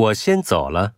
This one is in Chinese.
我先走了。